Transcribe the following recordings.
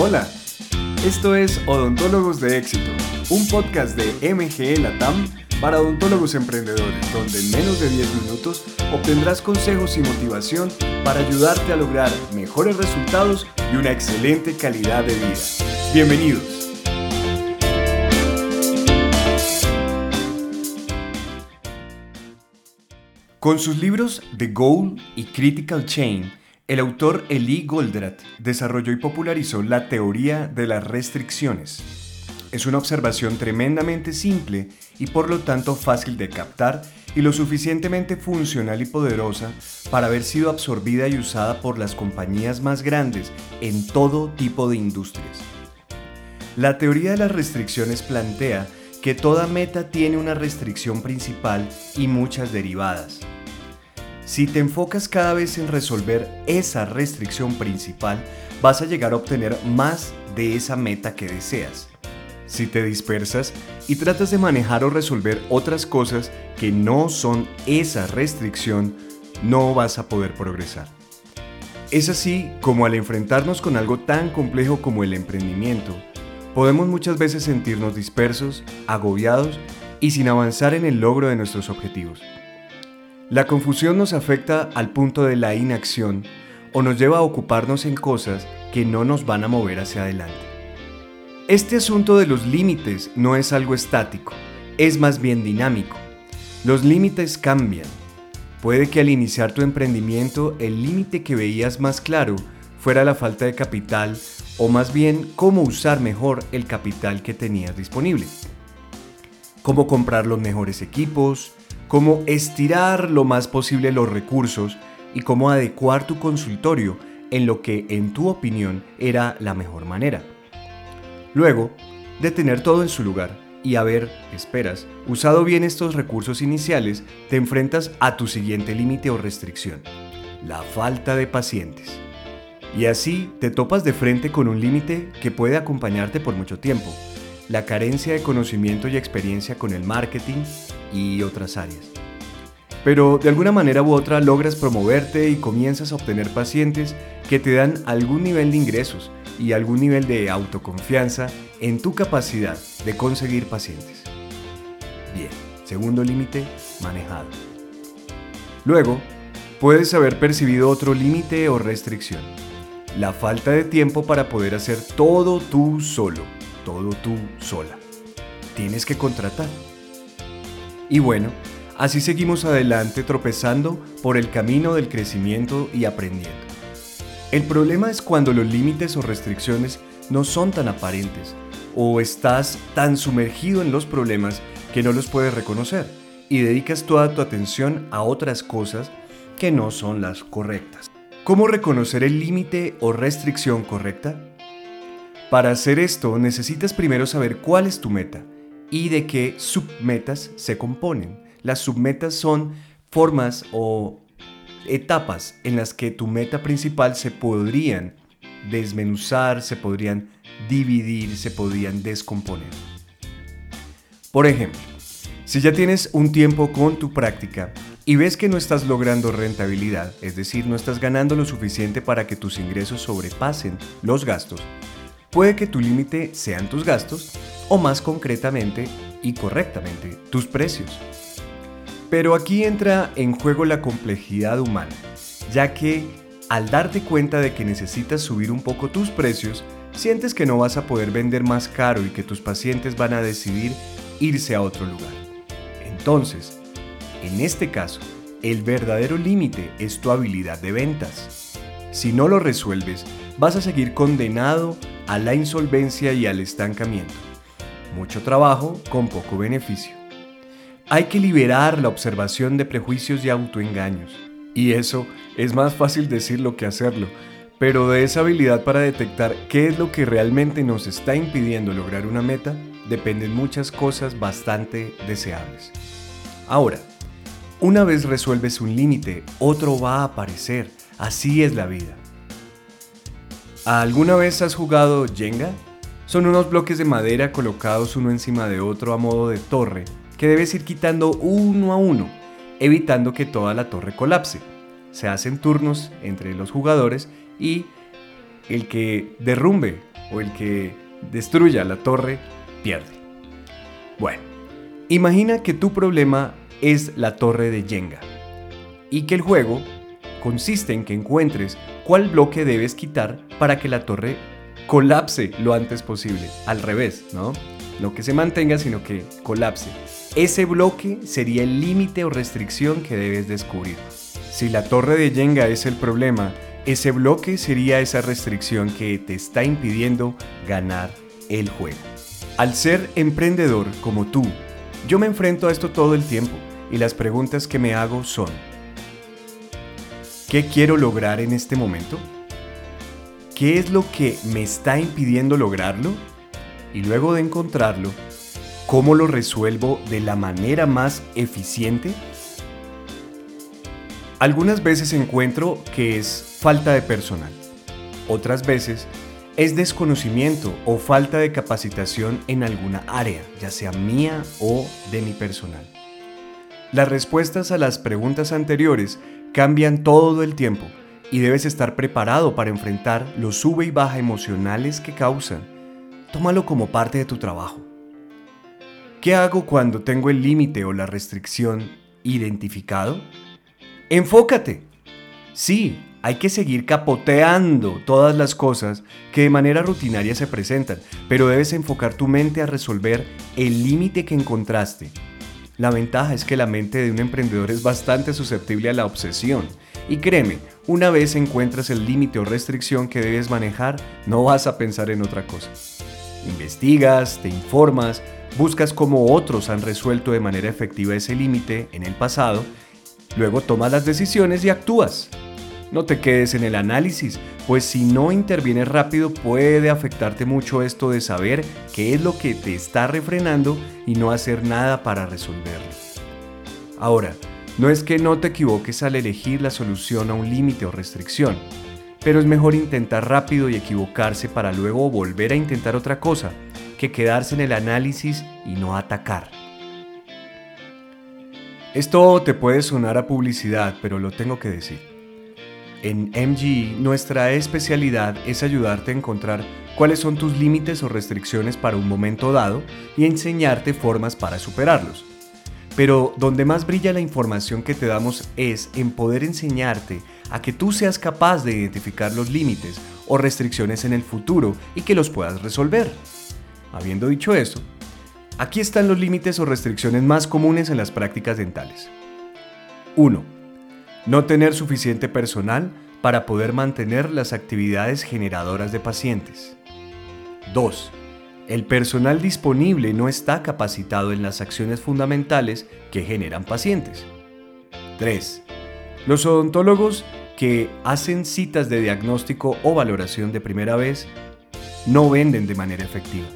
Hola, esto es Odontólogos de Éxito, un podcast de MGE Latam para odontólogos emprendedores, donde en menos de 10 minutos obtendrás consejos y motivación para ayudarte a lograr mejores resultados y una excelente calidad de vida. Bienvenidos. Con sus libros The Goal y Critical Chain, el autor Eli Goldratt desarrolló y popularizó la teoría de las restricciones. Es una observación tremendamente simple y por lo tanto fácil de captar y lo suficientemente funcional y poderosa para haber sido absorbida y usada por las compañías más grandes en todo tipo de industrias. La teoría de las restricciones plantea que toda meta tiene una restricción principal y muchas derivadas. Si te enfocas cada vez en resolver esa restricción principal, vas a llegar a obtener más de esa meta que deseas. Si te dispersas y tratas de manejar o resolver otras cosas que no son esa restricción, no vas a poder progresar. Es así como al enfrentarnos con algo tan complejo como el emprendimiento, podemos muchas veces sentirnos dispersos, agobiados y sin avanzar en el logro de nuestros objetivos. La confusión nos afecta al punto de la inacción o nos lleva a ocuparnos en cosas que no nos van a mover hacia adelante. Este asunto de los límites no es algo estático, es más bien dinámico. Los límites cambian. Puede que al iniciar tu emprendimiento el límite que veías más claro fuera la falta de capital o más bien cómo usar mejor el capital que tenías disponible. Cómo comprar los mejores equipos, cómo estirar lo más posible los recursos y cómo adecuar tu consultorio en lo que en tu opinión era la mejor manera. Luego, de tener todo en su lugar y haber, esperas, usado bien estos recursos iniciales, te enfrentas a tu siguiente límite o restricción, la falta de pacientes. Y así te topas de frente con un límite que puede acompañarte por mucho tiempo, la carencia de conocimiento y experiencia con el marketing y otras áreas. Pero de alguna manera u otra logras promoverte y comienzas a obtener pacientes que te dan algún nivel de ingresos y algún nivel de autoconfianza en tu capacidad de conseguir pacientes. Bien, segundo límite, manejado. Luego, puedes haber percibido otro límite o restricción. La falta de tiempo para poder hacer todo tú solo todo tú sola. Tienes que contratar. Y bueno, así seguimos adelante tropezando por el camino del crecimiento y aprendiendo. El problema es cuando los límites o restricciones no son tan aparentes o estás tan sumergido en los problemas que no los puedes reconocer y dedicas toda tu atención a otras cosas que no son las correctas. ¿Cómo reconocer el límite o restricción correcta? Para hacer esto necesitas primero saber cuál es tu meta y de qué submetas se componen. Las submetas son formas o etapas en las que tu meta principal se podrían desmenuzar, se podrían dividir, se podrían descomponer. Por ejemplo, si ya tienes un tiempo con tu práctica y ves que no estás logrando rentabilidad, es decir, no estás ganando lo suficiente para que tus ingresos sobrepasen los gastos, Puede que tu límite sean tus gastos o más concretamente y correctamente tus precios. Pero aquí entra en juego la complejidad humana, ya que al darte cuenta de que necesitas subir un poco tus precios, sientes que no vas a poder vender más caro y que tus pacientes van a decidir irse a otro lugar. Entonces, en este caso, el verdadero límite es tu habilidad de ventas. Si no lo resuelves, vas a seguir condenado a la insolvencia y al estancamiento. Mucho trabajo con poco beneficio. Hay que liberar la observación de prejuicios y autoengaños. Y eso es más fácil decirlo que hacerlo, pero de esa habilidad para detectar qué es lo que realmente nos está impidiendo lograr una meta dependen muchas cosas bastante deseables. Ahora, una vez resuelves un límite, otro va a aparecer. Así es la vida. ¿Alguna vez has jugado Jenga? Son unos bloques de madera colocados uno encima de otro a modo de torre que debes ir quitando uno a uno, evitando que toda la torre colapse. Se hacen turnos entre los jugadores y el que derrumbe o el que destruya la torre pierde. Bueno, imagina que tu problema es la torre de Jenga y que el juego consiste en que encuentres cuál bloque debes quitar para que la torre colapse lo antes posible. Al revés, ¿no? No que se mantenga, sino que colapse. Ese bloque sería el límite o restricción que debes descubrir. Si la torre de Jenga es el problema, ese bloque sería esa restricción que te está impidiendo ganar el juego. Al ser emprendedor como tú, yo me enfrento a esto todo el tiempo y las preguntas que me hago son, ¿qué quiero lograr en este momento? ¿Qué es lo que me está impidiendo lograrlo? Y luego de encontrarlo, ¿cómo lo resuelvo de la manera más eficiente? Algunas veces encuentro que es falta de personal. Otras veces es desconocimiento o falta de capacitación en alguna área, ya sea mía o de mi personal. Las respuestas a las preguntas anteriores cambian todo el tiempo y debes estar preparado para enfrentar los sube y baja emocionales que causan. Tómalo como parte de tu trabajo. ¿Qué hago cuando tengo el límite o la restricción identificado? Enfócate. Sí, hay que seguir capoteando todas las cosas que de manera rutinaria se presentan, pero debes enfocar tu mente a resolver el límite que encontraste. La ventaja es que la mente de un emprendedor es bastante susceptible a la obsesión. Y créeme, una vez encuentras el límite o restricción que debes manejar, no vas a pensar en otra cosa. Investigas, te informas, buscas cómo otros han resuelto de manera efectiva ese límite en el pasado Luego tomas las decisiones y actúas. No te quedes en el análisis, pues si no intervienes rápido puede afectarte mucho esto de saber qué es lo que te está refrenando y no hacer nada para resolverlo. Ahora, no es que no te equivoques al elegir la solución a un límite o restricción, pero es mejor intentar rápido y equivocarse para luego volver a intentar otra cosa que quedarse en el análisis y no atacar. Esto te puede sonar a publicidad, pero lo tengo que decir. En MGE nuestra especialidad es ayudarte a encontrar cuáles son tus límites o restricciones para un momento dado y enseñarte formas para superarlos. Pero donde más brilla la información que te damos es en poder enseñarte a que tú seas capaz de identificar los límites o restricciones en el futuro y que los puedas resolver. Habiendo dicho esto, Aquí están los límites o restricciones más comunes en las prácticas dentales. 1. No tener suficiente personal para poder mantener las actividades generadoras de pacientes. 2. El personal disponible no está capacitado en las acciones fundamentales que generan pacientes. 3. Los odontólogos que hacen citas de diagnóstico o valoración de primera vez no venden de manera efectiva.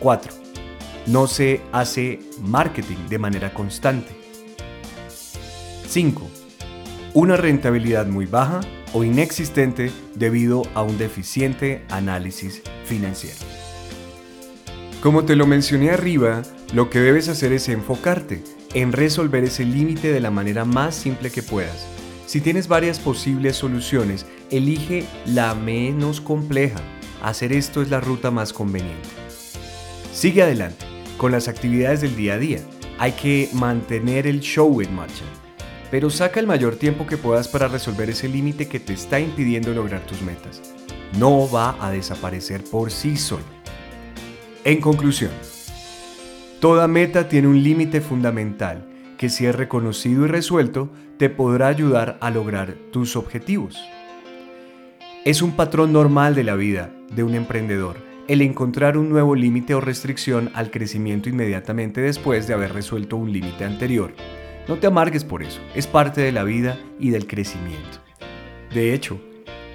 4 no se hace marketing de manera constante. 5. Una rentabilidad muy baja o inexistente debido a un deficiente análisis financiero. Como te lo mencioné arriba, lo que debes hacer es enfocarte en resolver ese límite de la manera más simple que puedas. Si tienes varias posibles soluciones, elige la menos compleja. Hacer esto es la ruta más conveniente. Sigue adelante con las actividades del día a día. Hay que mantener el show en marcha. Pero saca el mayor tiempo que puedas para resolver ese límite que te está impidiendo lograr tus metas. No va a desaparecer por sí solo. En conclusión, toda meta tiene un límite fundamental que si es reconocido y resuelto, te podrá ayudar a lograr tus objetivos. Es un patrón normal de la vida de un emprendedor el encontrar un nuevo límite o restricción al crecimiento inmediatamente después de haber resuelto un límite anterior. No te amargues por eso, es parte de la vida y del crecimiento. De hecho,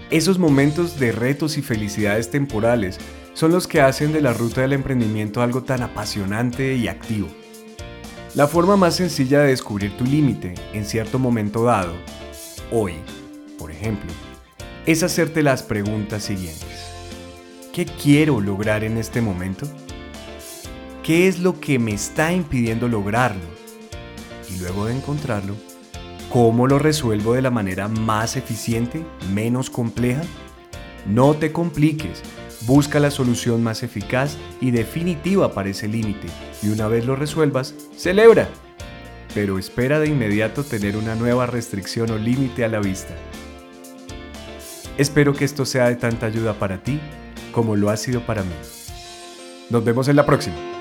esos momentos de retos y felicidades temporales son los que hacen de la ruta del emprendimiento algo tan apasionante y activo. La forma más sencilla de descubrir tu límite en cierto momento dado, hoy, por ejemplo, es hacerte las preguntas siguientes. ¿Qué quiero lograr en este momento? ¿Qué es lo que me está impidiendo lograrlo? Y luego de encontrarlo, ¿cómo lo resuelvo de la manera más eficiente, menos compleja? No te compliques. Busca la solución más eficaz y definitiva para ese límite y una vez lo resuelvas, celebra. Pero espera de inmediato tener una nueva restricción o límite a la vista. Espero que esto sea de tanta ayuda para ti como lo ha sido para mí. Nos vemos en la próxima.